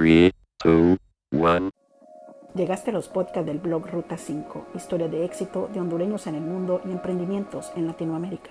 3, 2, 1. Llegaste a los podcasts del blog Ruta 5, historia de éxito de hondureños en el mundo y emprendimientos en Latinoamérica.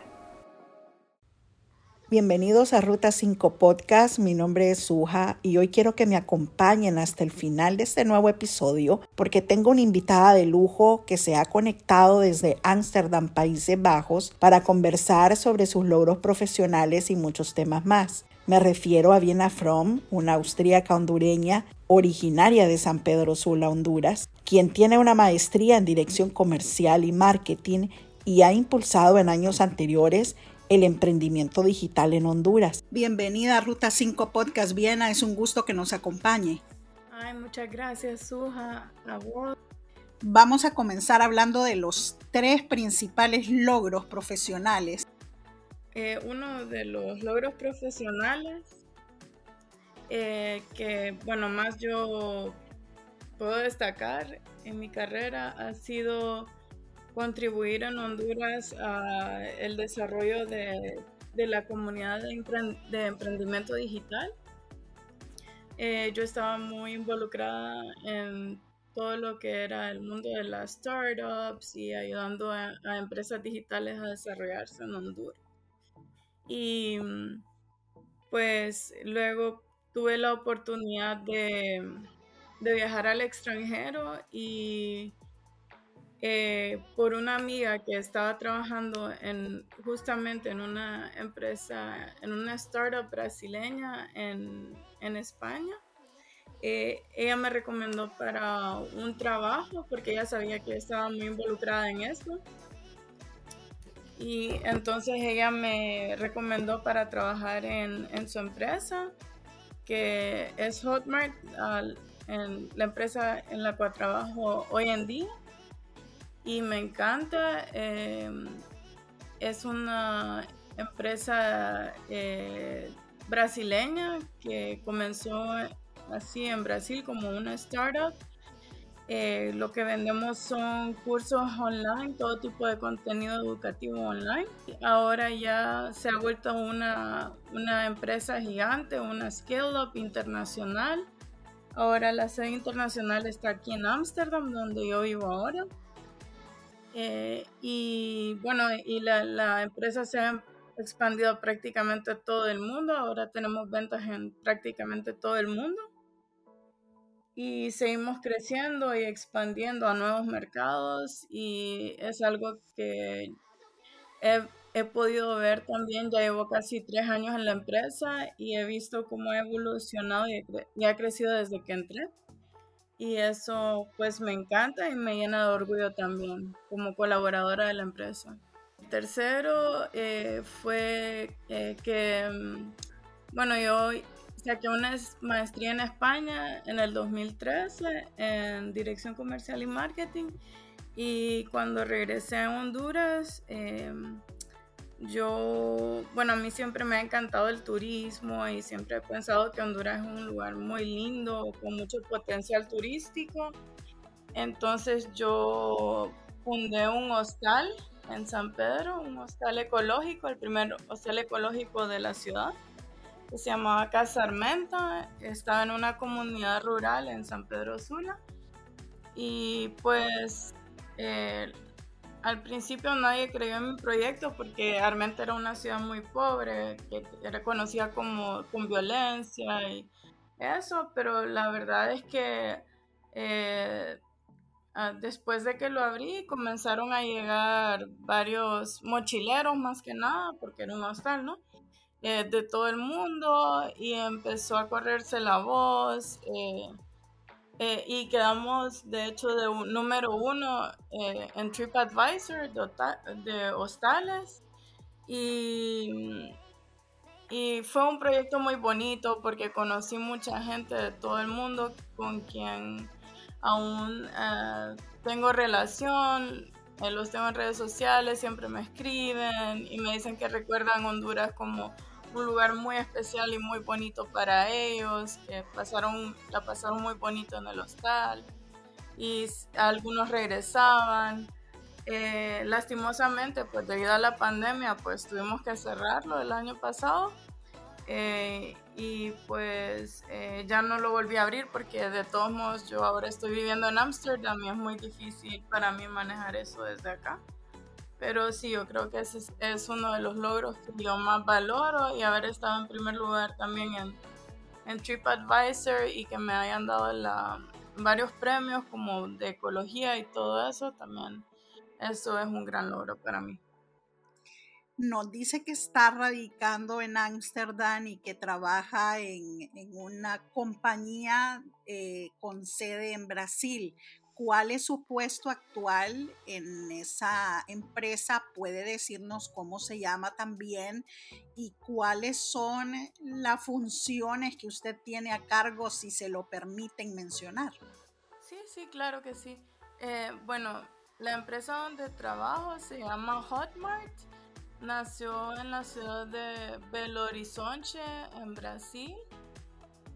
Bienvenidos a Ruta 5 Podcast, mi nombre es Suja y hoy quiero que me acompañen hasta el final de este nuevo episodio porque tengo una invitada de lujo que se ha conectado desde Ámsterdam, Países Bajos, para conversar sobre sus logros profesionales y muchos temas más. Me refiero a Viena Fromm, una austríaca hondureña originaria de San Pedro Sula, Honduras, quien tiene una maestría en dirección comercial y marketing y ha impulsado en años anteriores el emprendimiento digital en Honduras. Bienvenida a Ruta 5 Podcast Viena, es un gusto que nos acompañe. Ay, muchas gracias, Suja. Vamos a comenzar hablando de los tres principales logros profesionales. Eh, uno de los logros profesionales eh, que, bueno, más yo puedo destacar en mi carrera ha sido contribuir en Honduras a el desarrollo de, la comunidad de, emprendimiento digital. Eh, yo estaba muy involucrada en todo lo que era el mundo de las startups y ayudando a, empresas digitales a desarrollarse en Honduras. Y pues luego tuve la oportunidad de, de viajar al extranjero y eh, por una amiga que estaba trabajando en, justamente en una empresa, en una startup brasileña en, en España. Eh, ella me recomendó para un trabajo porque ella sabía que estaba muy involucrada en esto. Y entonces ella me recomendó para trabajar en, en su empresa, que es Hotmart, la empresa en la cual trabajo hoy en día y me encanta. Em, es una empresa eh, brasileña que comenzó así en Brasil como una startup. Eh, lo que vendemos son cursos online, todo tipo de contenido educativo online. Ahora ya se ha vuelto una, una empresa gigante, una scale-up internacional. Ahora la sede internacional está aquí en Ámsterdam, donde yo vivo ahora. Eh, y bueno, y la, la, empresa se ha expandido prácticamente todo el mundo. Ahora tenemos ventas en prácticamente todo el mundo. Y seguimos creciendo y expandiendo a nuevos mercados. Y es algo que he, he podido ver también. Ya llevo casi tres años en la empresa y he visto cómo ha evolucionado y ha crecido desde que entré y eso pues me encanta y me llena de orgullo también como colaboradora de la empresa. Tercero eh, fue eh, que, mm, bueno, yo saqué una maestría en España en el 2013 en dirección comercial y marketing y cuando regresé a Honduras em, yo, bueno, a mí siempre me ha encantado el turismo y siempre he pensado que Honduras es un lugar muy lindo, con mucho potencial turístico. Entonces yo fundé un hostal en San Pedro, un hostal ecológico, el primer hostal ecológico de la ciudad, se llamaba Casa Armenta. Estaba en una comunidad rural en San Pedro Sula. Y pues eh, al principio nadie creyó en mi proyecto porque Armenta era una ciudad muy pobre, que era conocida como con violencia y eso, pero la verdad es que eh, ah, después de que lo abrí comenzaron a llegar varios mochileros más que nada, porque era un hostal, ¿no? Eh, de todo el mundo y empezó a correrse la voz. Eh, eh, y quedamos, de hecho, de un, número uno eh, en TripAdvisor de, hostales. Y, y fue un proyecto muy bonito porque conocí mucha gente de todo el mundo con quien aún eh, tengo relación. los tengo en redes sociales, siempre me escriben y me dicen que recuerdan Honduras como un lugar muy especial y muy bonito para ellos, que pasaron, la pasaron muy bonito en el hostal y algunos regresaban. Eh, lastimosamente, pues debido a la pandemia, pues tuvimos que cerrarlo el año pasado, Eh, y pues eh, ya no lo volví a abrir porque de todos modos yo ahora estoy viviendo en Ámsterdam y es muy difícil para mí manejar eso desde acá. Pero sí, yo creo que ese es, uno de los logros que yo más valoro y haber estado en primer lugar también en, en TripAdvisor y que me hayan dado la, varios premios como de ecología y todo eso, también eso es un gran logro para mí nos dice que está radicando en Ámsterdam y que trabaja en, una compañía eh, con sede en Brasil. ¿Cuál es su puesto actual en esa empresa? ¿Puede decirnos cómo se llama también? ¿Y cuáles son las funciones que usted tiene a cargo, si se lo permiten mencionar? Sí, sí, claro que sí. Eh, bueno, la empresa donde trabajo se llama Hotmart Nació en la ciudad de Belo Horizonte, en Brasil.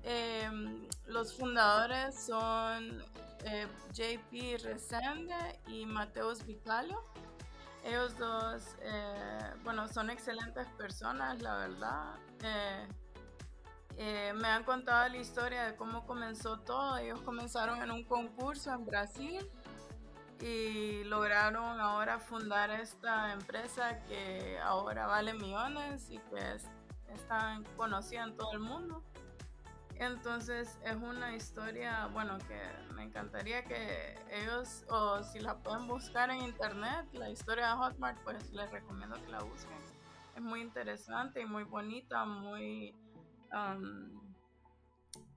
Em, los fundadores son eh, JP Resende y Mateus Vicalio. Ellos dos, eh, bueno, son excelentes personas, la verdad. Eh, me han contado la historia de cómo comenzó todo. Ellos comenzaron en un concurso en Brasil y lograron ahora fundar esta empresa que ahora vale millones y que es, están conocida en todo el mundo. Entonces es una historia, bueno, que me encantaría que ellos, o si la pueden buscar en internet, la historia de Hotmart, pues les recomiendo que la busquen. Es muy interesante y muy bonita, muy um,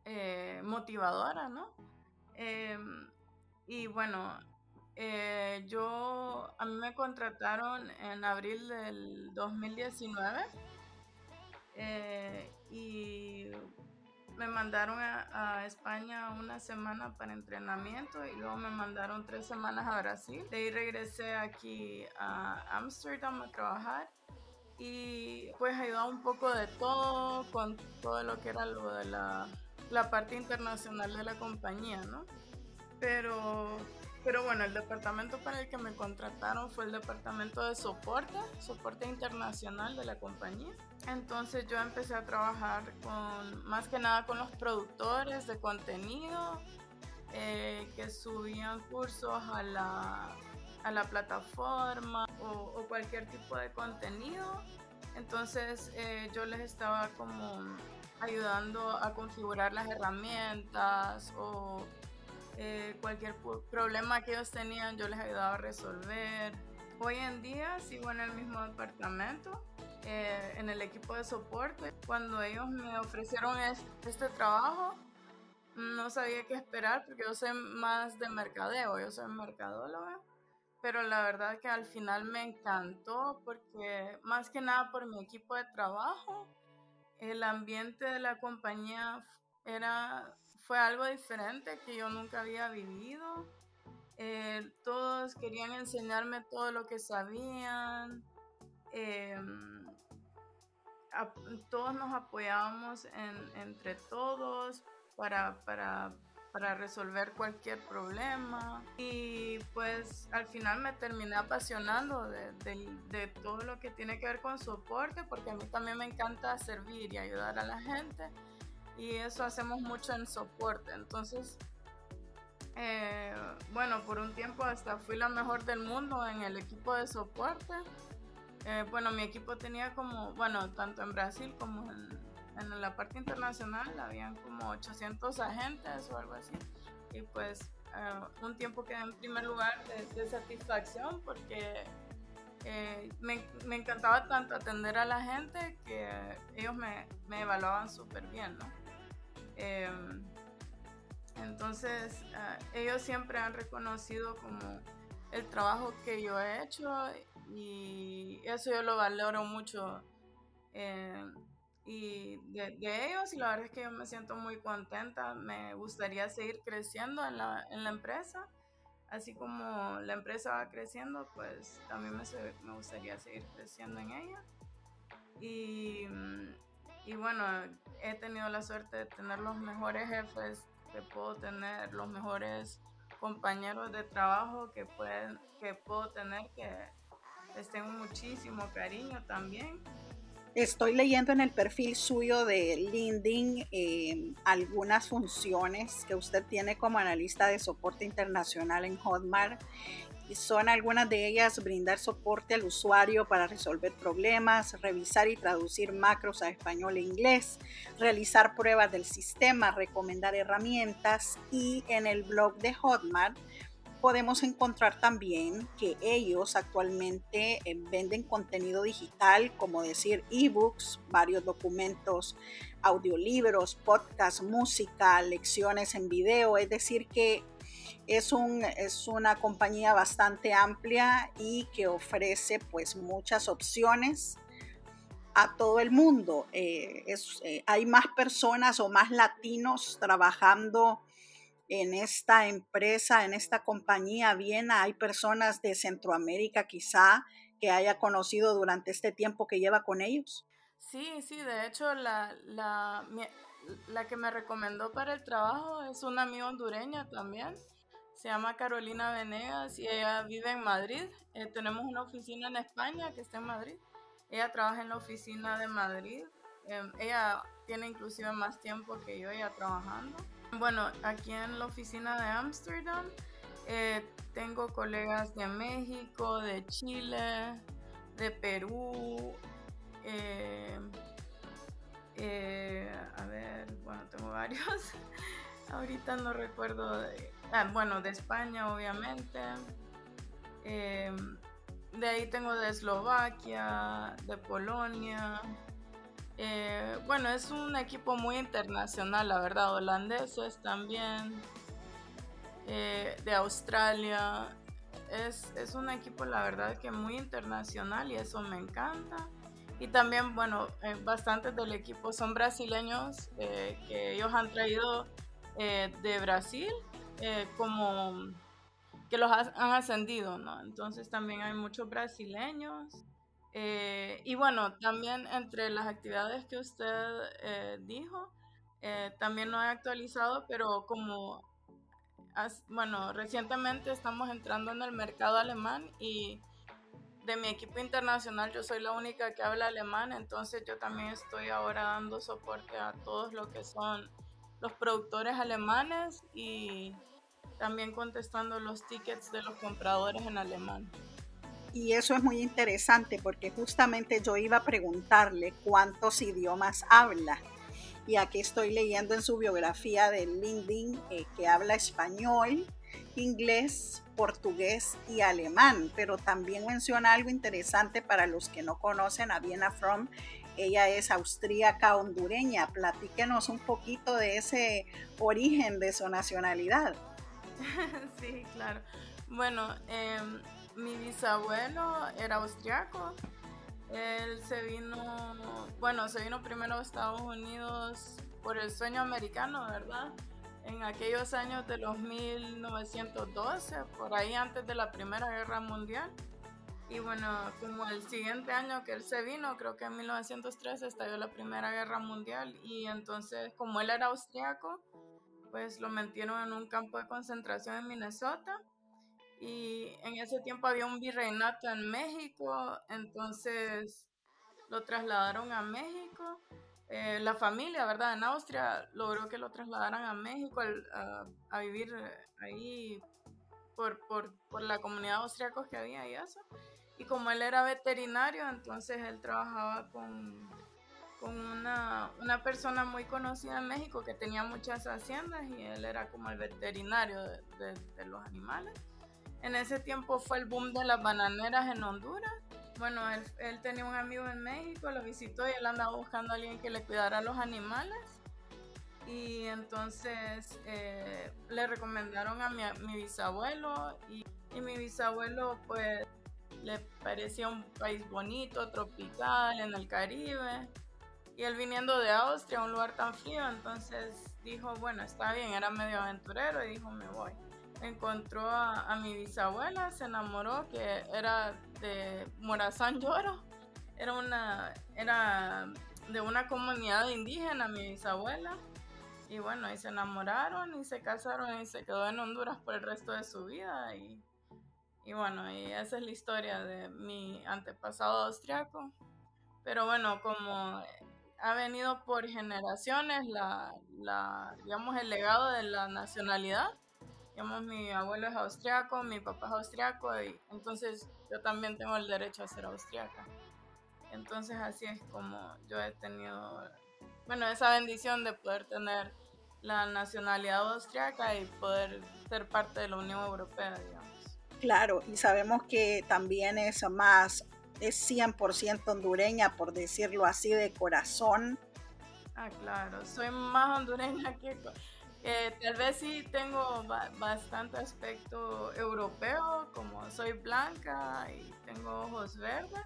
eh, motivadora, ¿no? Em, y bueno, eh, yo, a mí me contrataron en abril del 2019 eh, y me mandaron a, España una semana para entrenamiento y luego me mandaron tres semanas a Brasil. De ahí regresé aquí a Amsterdam a trabajar y pues ayudaba un poco de todo con todo lo que era lo de la, la parte internacional de la compañía, ¿no? Pero pero bueno, el departamento para el que me contrataron fue el departamento de soporte, soporte internacional de la compañía. Entonces yo empecé a trabajar con, más que nada con los productores de contenido eh, que subían cursos a la, a la plataforma o, cualquier tipo de contenido. Entonces eh, yo les estaba como ayudando a configurar las herramientas o eh, cualquier problema que ellos tenían yo les ayudaba a resolver. Hoy en día sigo en el mismo departamento, eh, en el equipo de soporte. Cuando ellos me ofrecieron este trabajo, no sabía qué esperar porque yo soy más de mercadeo, yo soy mercadóloga. Pero la verdad que al final me encantó porque más que nada por mi equipo de trabajo, el ambiente de la compañía era fue algo diferente que yo nunca había vivido. Eh, todos querían enseñarme todo lo que sabían. Em, todos nos apoyábamos entre todos para, para, para, resolver cualquier problema. Y pues al final me terminé apasionando de, de todo lo que tiene que ver con soporte, porque a mí también me encanta servir y ayudar a la gente y eso hacemos mucho en soporte. Entonces, eh, bueno, por un tiempo hasta fui la mejor del mundo en el equipo de soporte. Eh, bueno, mi equipo tenía como, bueno, tanto en Brasil como en, la parte internacional, habían como 800 agentes o algo así. Y pues eh, un tiempo quedé en primer lugar de, satisfacción porque me, me, encantaba tanto atender a la gente que ellos me, me evaluaban súper bien, ¿no? Em, entonces, ah, ellos siempre han reconocido como el trabajo que yo he hecho y eso yo lo valoro mucho. Em, y de, ellos, y la verdad es que yo me siento muy contenta. Me gustaría seguir creciendo en la, en la empresa. Así como la empresa va creciendo, pues también me, me gustaría seguir creciendo en ella. Y mm, y bueno, he tenido la suerte de tener los mejores jefes que puedo tener, los mejores compañeros de trabajo que, pueden, que puedo tener, que les tengo muchísimo cariño también. Estoy leyendo en el perfil suyo de LinkedIn eh, algunas funciones que usted tiene como analista de soporte internacional en Hotmart. Y son algunas de ellas brindar soporte al usuario para resolver problemas, revisar y traducir macros a español e inglés, realizar pruebas del sistema, recomendar herramientas y en el blog de Hotmart podemos encontrar también que ellos actualmente eh, venden contenido digital, como decir ebooks, varios documentos, audiolibros, podcasts, música, lecciones en video, es decir que es, un, es una compañía bastante amplia y que ofrece pues muchas opciones a todo el mundo. Eh, eh, hay más personas o más latinos trabajando en esta empresa, en esta compañía bien, hay personas de Centroamérica quizá que haya conocido durante este tiempo que lleva con ellos. Sí, sí, de hecho la, la, la que me recomendó para el trabajo es una amiga hondureña también. Se llama Carolina Venegas y ella vive en Madrid. Eh, tenemos una oficina en España que está en Madrid. Ella trabaja en la oficina de Madrid. Em, ella tiene inclusive más tiempo que yo ya trabajando. Bueno, aquí en la oficina de Ámsterdam eh, tengo colegas de México, de Chile, de Perú. Eh, eh, a ver, bueno, tengo varios. Ahorita no recuerdo. Ah, bueno, de España, obviamente. de ahí tengo de Eslovaquia, de Polonia. Eh, bueno, es un equipo muy internacional, la verdad. Holandeses también. Eh, de Australia. Es, es, un equipo, la verdad, que muy internacional y eso me encanta. Y también, bueno, eh, bastantes del equipo son brasileños que ellos han traído de Brasil como que los han ascendido, ¿no? Entonces también hay muchos brasileños. Eh, y bueno, también entre las actividades que usted eh, dijo, eh, también no he actualizado, pero como, bueno, recientemente estamos entrando en el mercado alemán y de mi equipo internacional yo soy la única que habla alemán, entonces yo también estoy ahora dando soporte a todos lo que son los productores alemanes y también contestando los tickets de los compradores en alemán. Y eso es muy interesante porque justamente yo iba a preguntarle cuántos idiomas habla. Y aquí estoy leyendo en su biografía de LinkedIn eh, que habla español, inglés, portugués y alemán, pero también menciona algo interesante para los que no conocen a Viena From. Ella es austríaca hondureña. Platíquenos un poquito de ese origen de su nacionalidad. Sí, claro. Bueno, eh, mi bisabuelo era austriaco. Él se vino, bueno, se vino primero a Estados Unidos por el sueño americano, ¿verdad? En aquellos años de los 1912, por ahí antes de la Primera Guerra Mundial. Y bueno, como el siguiente año que él se vino, creo que en 1913 estalló la Primera Guerra Mundial y entonces como él era austriaco, pues lo metieron en un campo de concentración en Minnesota y en ese tiempo había un virreinato en México, entonces lo trasladaron a México. Eh, la familia, ¿verdad? En Austria logró que lo trasladaran a México a, vivir ahí por, por, por, la comunidad austriaca que había y eso. Y como él era veterinario, entonces él trabajaba con, con una, una, persona muy conocida en México que tenía muchas haciendas y él era como el veterinario de, de los animales. En ese tiempo fue el boom de las bananeras en Honduras. Bueno, él, tenía un amigo en México, lo visitó y él andaba buscando a alguien que le cuidara a los animales. Y entonces eh, le recomendaron a mi, mi bisabuelo y, y, mi bisabuelo pues le parecía un país bonito, tropical, en el Caribe. Y él viniendo de Austria, un lugar tan frío, entonces dijo, bueno, está bien, era medio aventurero y dijo, me voy encontró a, mi bisabuela, se enamoró, que era de Morazán Lloro, era una, era de una comunidad indígena, mi bisabuela. Y bueno, y se enamoraron y se casaron y se quedó en Honduras por el resto de su vida. Y, y bueno, y esa es la historia de mi antepasado austriaco. Pero bueno, como ha venido por generaciones la, la, el legado de la nacionalidad. Digamos, mi abuelo es austriaco, mi papá es austriaco y entonces yo también tengo el derecho a ser austriaca. Entonces así es como yo he tenido, bueno, esa bendición de poder tener la nacionalidad austriaca y poder ser parte de la Unión Europea, digamos. Claro, y sabemos que también es más es 100% hondureña, por decirlo así, de corazón. Ah, claro, soy más hondureña que... tal vez sí tengo bastante aspecto europeo, como soy blanca y tengo ojos verdes,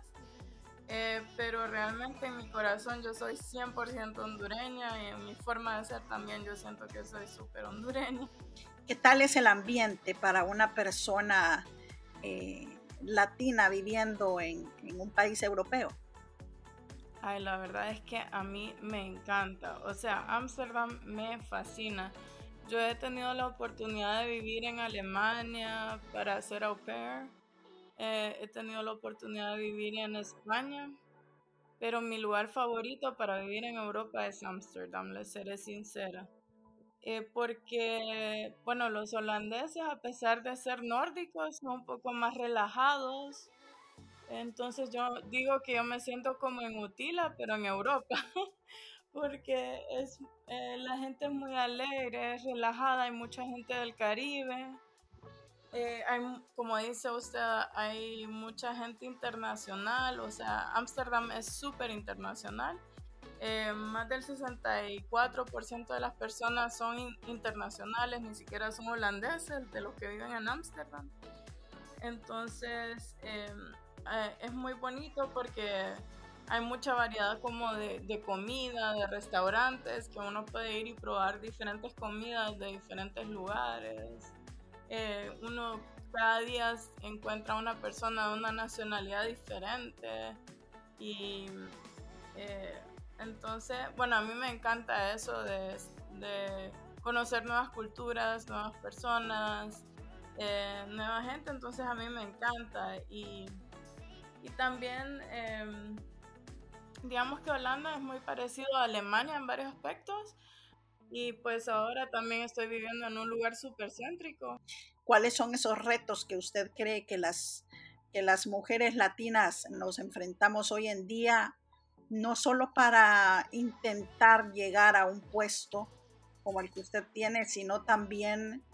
eh, pero realmente en mi corazón yo soy 100% hondureña y en mi forma de ser también yo siento que soy súper hondureña. ¿Qué tal es el ambiente para una persona eh, latina viviendo en, un país europeo? Ay, la verdad es que a mí me encanta. O sea, Ámsterdam me fascina. Yo he tenido la oportunidad de vivir en Alemania para hacer au pair. Eh, he tenido la oportunidad de vivir en España. Pero mi lugar favorito para vivir en Europa es Ámsterdam, les seré sincera. Eh, porque, bueno, los holandeses, a pesar de ser nórdicos, son un poco más relajados. Entonces yo digo que yo me siento como en Utila, pero en Europa, porque es, eh, la gente es muy alegre, es relajada, hay mucha gente del Caribe. Eh, hay, como dice usted, hay mucha gente internacional, o sea, Ámsterdam es súper internacional eh, más del 64% de las personas son internacionales, ni siquiera son holandeses, de los que viven en Ámsterdam. Entonces, em, eh, es muy bonito porque hay mucha variedad como de, comida, de restaurantes, que uno puede ir y probar diferentes comidas de diferentes lugares. Eh, uno cada día encuentra una persona de una nacionalidad diferente y entonces, bueno, a mí me encanta eso de, conocer nuevas culturas, nuevas personas, eh, nueva gente, entonces a mí me encanta. Y, también, em, digamos que Holanda es muy parecido a Alemania en varios aspectos. Y pues ahora también estoy viviendo en un lugar súper céntrico. ¿Cuáles son esos retos que usted cree que las, que las mujeres latinas nos enfrentamos hoy en día no solo para intentar llegar a un puesto como el que usted tiene, sino también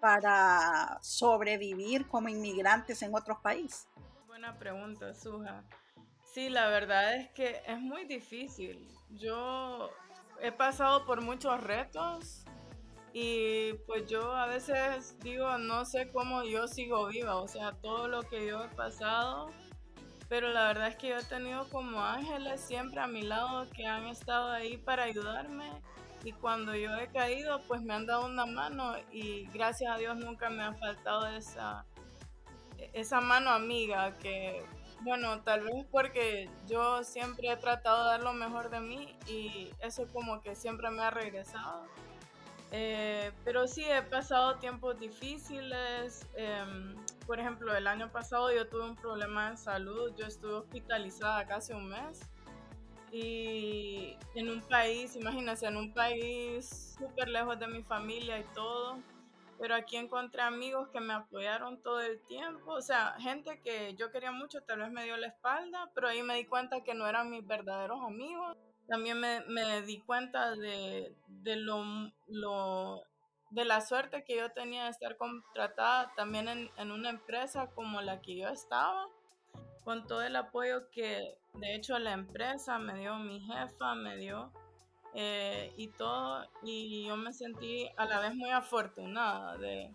para sobrevivir como inmigrantes en otros países? Buena pregunta, Suja. Sí, la verdad es que es muy difícil. Yo he pasado por muchos retos y pues yo a veces digo, no sé cómo yo sigo viva, o sea, todo lo que yo he pasado pero la verdad es que yo he tenido como ángeles siempre a mi lado que han estado ahí para ayudarme y cuando yo he caído pues me han dado una mano y gracias a Dios nunca me ha faltado esa, esa mano amiga que bueno, tal vez porque yo siempre he tratado de dar lo mejor de mí y eso como que siempre me ha regresado. Eh, pero sí, he pasado tiempos difíciles. Em, por ejemplo, el año pasado yo tuve un problema de salud, yo estuve hospitalizada casi un mes. Y en un país, imagínense, en un país súper lejos de mi familia y todo. Pero aquí encontré amigos que me apoyaron todo el tiempo. O sea, gente que yo quería mucho, tal vez me dio la espalda, pero ahí me di cuenta que no eran mis verdaderos amigos. También me, me di cuenta de, de lo, lo de la suerte que yo tenía de estar contratada también en, en, una empresa como la que yo estaba, con todo el apoyo que de hecho la empresa me dio, mi jefa me dio eh, y todo, y yo me sentí a la vez muy afortunada de,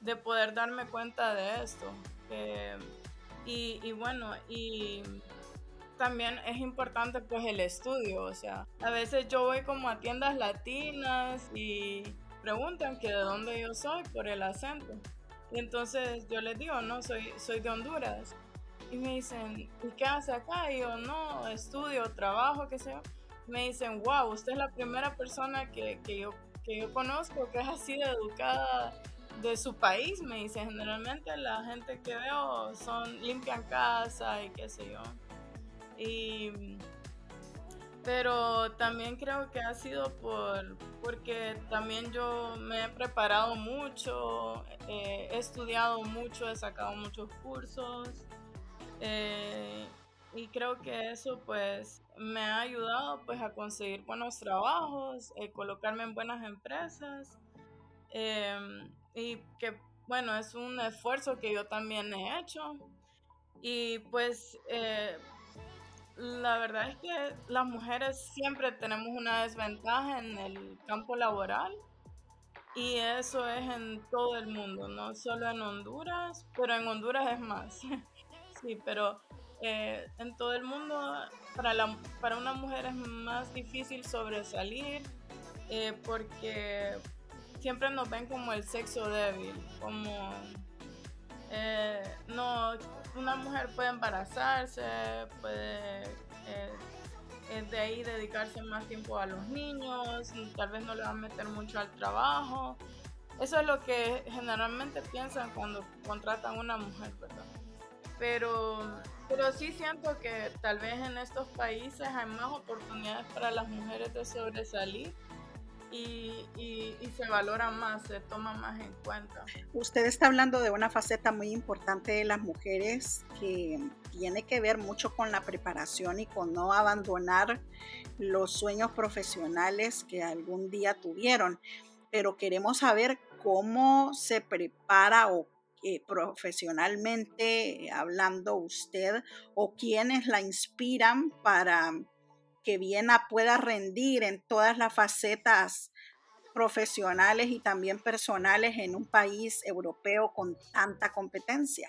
de poder darme cuenta de esto. y, y bueno, y también es importante pues el estudio, o sea, a veces yo voy como a tiendas latinas y preguntan que de dónde yo soy por el acento. Y entonces yo les digo, no, soy, soy de Honduras. Y me dicen, ¿y qué hace acá? Y yo, no, estudio, trabajo, qué sé yo. Me dicen, wow, usted es la primera persona que, que, yo, que yo conozco que es así de educada de su país. Me dicen, generalmente la gente que veo son limpian casa y qué sé yo. Y, pero también creo que ha sido por, porque también yo me he preparado mucho, eh, he estudiado mucho, he sacado muchos cursos. Eh, y creo que eso pues me ha ayudado pues a conseguir buenos trabajos, eh, colocarme en buenas empresas em, y que bueno es un esfuerzo que yo también he hecho y pues eh, la verdad es que las mujeres siempre tenemos una desventaja en el campo laboral y eso es en todo el mundo, no solo en Honduras, pero en Honduras es más. sí, pero eh, en todo el mundo para, la, para una mujer es más difícil sobresalir eh, porque siempre nos ven como el sexo débil, como eh, no, una mujer puede embarazarse, puede de ahí dedicarse más tiempo a los niños, tal vez no le va a meter mucho al trabajo. Eso es lo que generalmente piensan cuando contratan a una mujer, ¿verdad? Pero pero sí siento que tal vez en estos países hay más oportunidades para las mujeres de sobresalir y, y, se valora más, se toma más en cuenta. Usted está hablando de una faceta muy importante de las mujeres que tiene que ver mucho con la preparación y con no abandonar los sueños profesionales que algún día tuvieron. Pero queremos saber cómo se prepara o eh, profesionalmente hablando usted o quienes la inspiran para que Viena pueda rendir en todas las facetas profesionales y también personales en un país europeo con tanta competencia?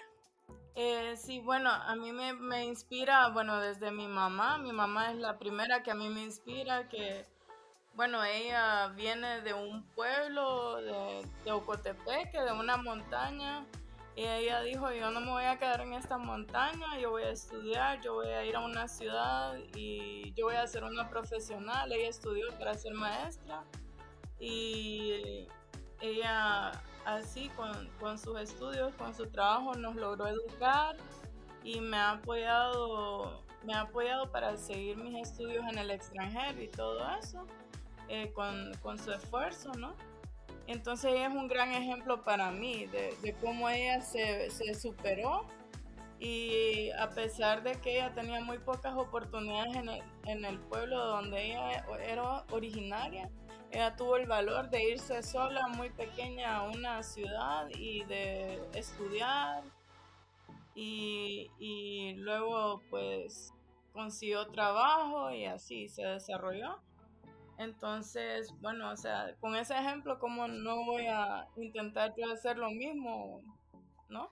Eh, sí, bueno, a mí me, me, inspira, bueno, desde mi mamá, mi mamá es la primera que a mí me inspira, que, bueno, ella viene de un pueblo de, de Ocotepeque, de una montaña, y ella dijo, yo no me voy a quedar en esta montaña, yo voy a estudiar, yo voy a ir a una ciudad y yo voy a ser una profesional. Ella estudió para ser maestra y ella así con, con sus estudios, con su trabajo nos logró educar y me ha apoyado, me ha apoyado para seguir mis estudios en el extranjero y todo eso, eh, con, con su esfuerzo, ¿no? Entonces ella es un gran ejemplo para mí de, cómo ella se, superó y a pesar de que ella tenía muy pocas oportunidades en el, pueblo donde ella era originaria, ella tuvo el valor de irse sola muy pequeña a una ciudad y de estudiar y, y luego pues consiguió trabajo y así se desarrolló. Entonces, bueno, o sea, con ese ejemplo, como no voy a intentar yo hacer lo mismo, ¿no?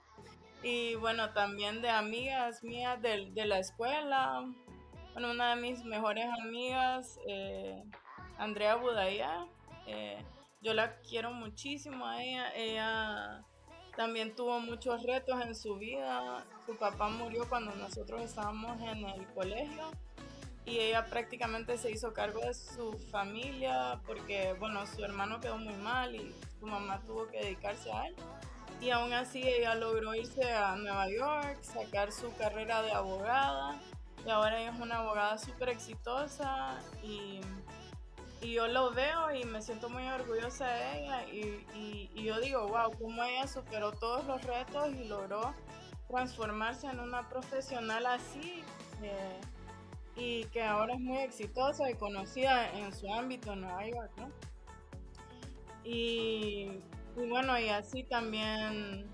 Y bueno, también de amigas mías de, de la escuela. Bueno, una de mis mejores amigas, eh, Andrea Budaya, eh, yo la quiero muchísimo a ella. Ella también tuvo muchos retos en su vida. Su papá murió cuando nosotros estábamos en el colegio y ella prácticamente se hizo cargo de su familia porque, bueno, su hermano quedó muy mal y su mamá tuvo que dedicarse a él. Y aún así ella logró irse a Nueva York, sacar su carrera de abogada y ahora ella es una abogada súper exitosa y, y, yo lo veo y me siento muy orgullosa de ella y, y, yo digo, wow, cómo ella superó todos los retos y logró transformarse en una profesional así. Eh, y que ahora es muy exitosa y conocida en su ámbito en Nueva York, ¿no? Y, bueno, y así también,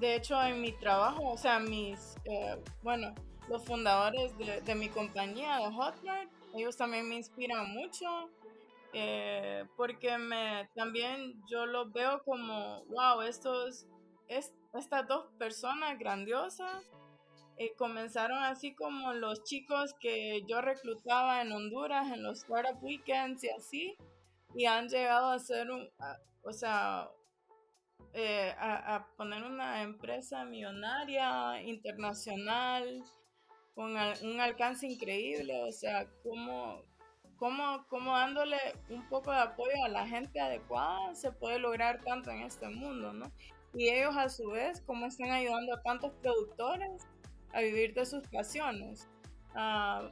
de hecho en mi trabajo, o sea, mis, eh, bueno, los fundadores de, mi compañía de Hotmart, ellos también me inspiran mucho. Eh, porque me también yo los veo como wow estos es, estas dos personas grandiosas eh, comenzaron así como los chicos que yo reclutaba en Honduras en los startup weekends y así, y han llegado a ser, un, o sea, eh, a, poner una empresa millonaria, internacional, con un alcance increíble, o sea, como, como, como dándole un poco de apoyo a la gente adecuada se puede lograr tanto en este mundo, ¿no? Y ellos a su vez, como están ayudando a tantos productores a vivir de sus pasiones. a,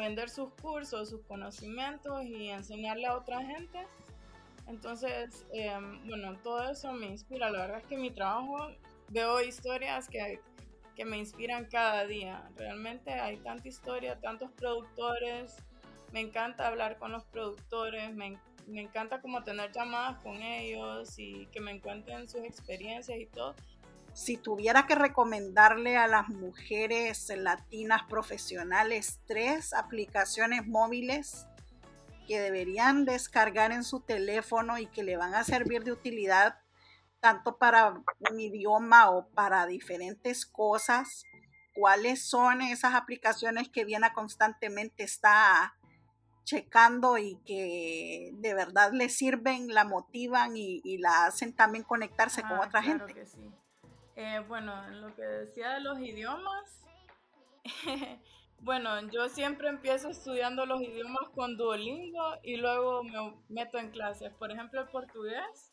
vender sus cursos, sus conocimientos y enseñarle a otra gente. Entonces, em, bueno, todo eso me inspira. La verdad es que mi trabajo, veo historias que, que me inspiran cada día. Realmente hay tanta historia, tantos productores. Me encanta hablar con los productores, me, me encanta como tener llamadas con ellos y que me cuenten sus experiencias y todo si tuviera que recomendarle a las mujeres latinas profesionales tres aplicaciones móviles que deberían descargar en su teléfono y que le van a servir de utilidad tanto para un idioma o para diferentes cosas, cuáles son esas aplicaciones que Viena constantemente está checando y que de verdad le sirven, la motivan y, la hacen también conectarse con ah, otra claro gente. Que sí. Eh, bueno, en lo que decía de los idiomas, bueno, yo siempre empiezo estudiando los idiomas con Duolingo y luego me meto en clases. Por ejemplo, el portugués,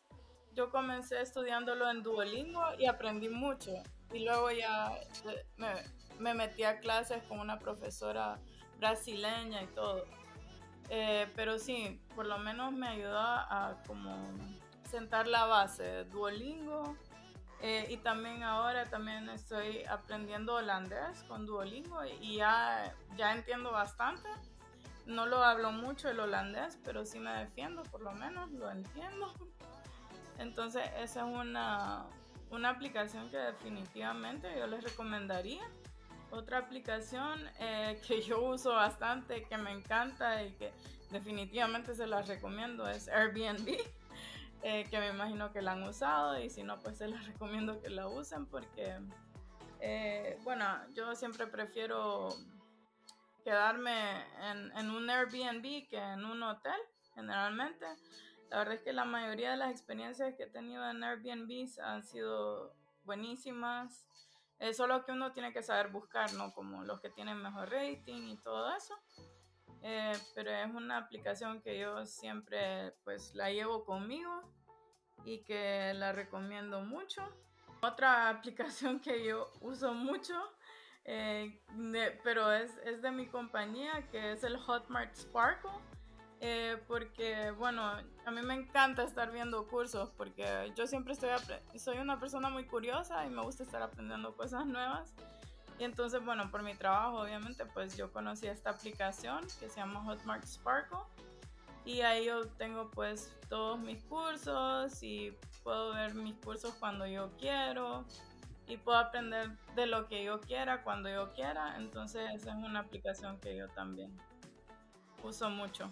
yo comencé estudiándolo en Duolingo y aprendí mucho. Y luego ya eh, me, me metí a clases con una profesora brasileña y todo. Eh, pero sí, por lo menos me ayudó a como sentar la base. Duolingo, eh, y también ahora también estoy aprendiendo holandés con Duolingo y ya, ya entiendo bastante. No lo hablo mucho el holandés, pero sí me defiendo, por lo menos lo entiendo. Entonces esa es una, una aplicación que definitivamente yo les recomendaría. Otra aplicación eh, que yo uso bastante, que me encanta y que definitivamente se las recomiendo es Airbnb. Eh, que me imagino que la han usado y si no, pues se les recomiendo que la usen porque, eh, bueno, yo siempre prefiero quedarme en, un Airbnb que en un hotel, generalmente. La verdad es que la mayoría de las experiencias que he tenido en Airbnb han sido buenísimas. Es solo que uno tiene que saber buscar, ¿no? Como los que tienen mejor rating y todo eso. Eh, pero es una aplicación que yo siempre pues la llevo conmigo y que la recomiendo mucho. Otra aplicación que yo uso mucho, eh, pero es, es, de mi compañía, que es el Hotmart Sparkle. Eh, porque, bueno, a mí me encanta estar viendo cursos porque yo siempre estoy soy una persona muy curiosa y me gusta estar aprendiendo cosas nuevas. Y entonces, bueno, por mi trabajo, obviamente, pues yo conocí esta aplicación que se llama Hotmart Sparkle. Y ahí yo tengo pues todos mis cursos y puedo ver mis cursos cuando yo quiero y puedo aprender de lo que yo quiera cuando yo quiera. Entonces esa es una aplicación que yo también uso mucho.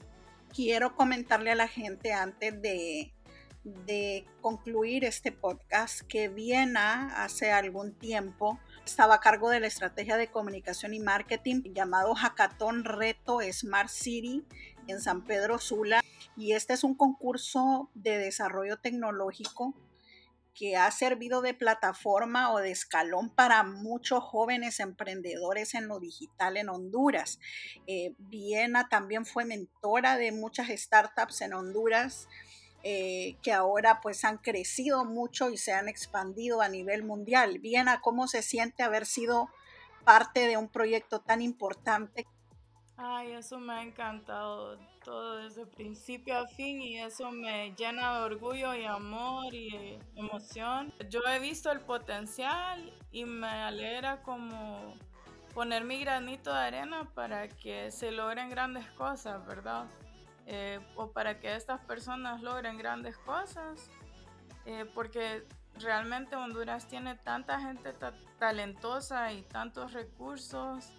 Quiero comentarle a la gente antes de de concluir este podcast que Viena hace algún tiempo estaba a cargo de la estrategia de comunicación y marketing llamado Hackathon Reto Smart City en San Pedro Sula y este es un concurso de desarrollo tecnológico que ha servido de plataforma o de escalón para muchos jóvenes emprendedores en lo digital en Honduras. Eh, Viena también fue mentora de muchas startups en Honduras eh, que ahora pues han crecido mucho y se han expandido a nivel mundial. Viena, ¿cómo se siente haber sido parte de un proyecto tan importante? Ay, eso me ha encantado todo desde principio a fin y eso me llena de orgullo y amor y emoción. Yo he visto el potencial y me alegra como poner mi granito de arena para que se logren grandes cosas, ¿verdad? Eh, o para que estas personas logren grandes cosas, eh, porque realmente Honduras tiene tanta gente talentosa y tantos recursos.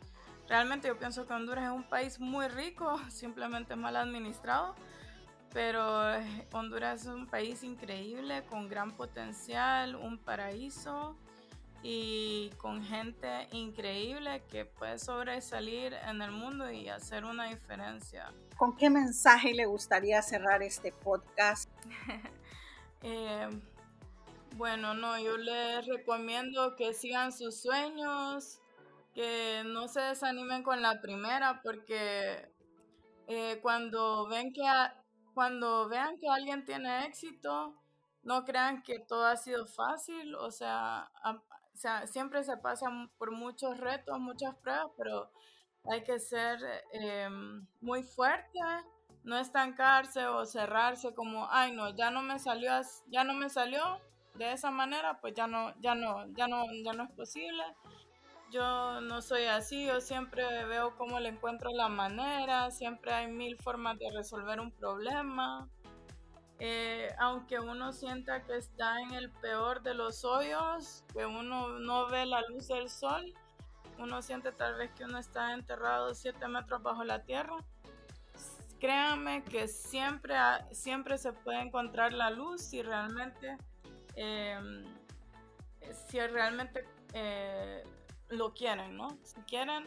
Realmente yo pienso que Honduras es un país muy rico, simplemente mal administrado, pero eh, Honduras es un país increíble, con gran potencial, un paraíso y con gente increíble que puede sobresalir en el mundo y hacer una diferencia. ¿Con qué mensaje le gustaría cerrar este podcast? Eh, bueno, no, yo les recomiendo que sigan sus sueños, que no se desanimen con la primera, porque eh, cuando ven que cuando vean que alguien tiene éxito, no crean que todo ha sido fácil, o sea, o sea, siempre se pasan por muchos retos, muchas pruebas, pero hay que ser em, muy fuerte, no estancarse o cerrarse como, ay no, ya no me salió, ya no me salió de esa manera, pues ya no, ya no, ya no, ya no es posible. Yo no soy así, yo siempre veo cómo le encuentro la manera, siempre hay mil formas de resolver un problema. Eh, aunque uno sienta que está en el peor de los hoyos, que uno no ve la luz del sol, uno siente tal vez que uno está enterrado 7 metros bajo la tierra. Créanme que siempre, siempre se puede encontrar la luz si realmente, em, si realmente eh, lo quieren, ¿no? Si quieren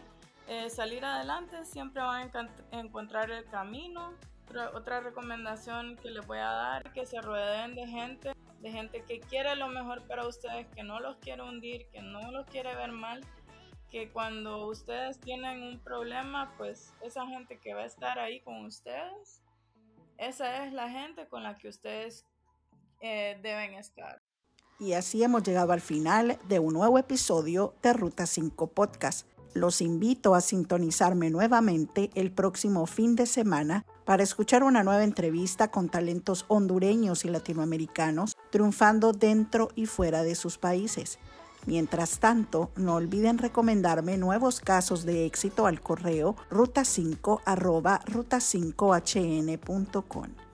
eh, salir adelante, siempre van a encontrar el camino otra, recomendación que les voy a dar, que se rodeen de gente, de gente que quiere lo mejor para ustedes, que no los quiere hundir, que no los quiere ver mal, que cuando ustedes tienen un problema, pues esa gente que va a estar ahí con ustedes, esa es la gente con la que ustedes eh, deben estar. Y así hemos llegado al final de un nuevo episodio de Ruta 5 Podcast. Los invito a sintonizarme nuevamente el próximo fin de semana para escuchar una nueva entrevista con talentos hondureños y latinoamericanos triunfando dentro y fuera de sus países. Mientras tanto, no olviden recomendarme nuevos casos de éxito al correo ruta5 ruta5hn.com.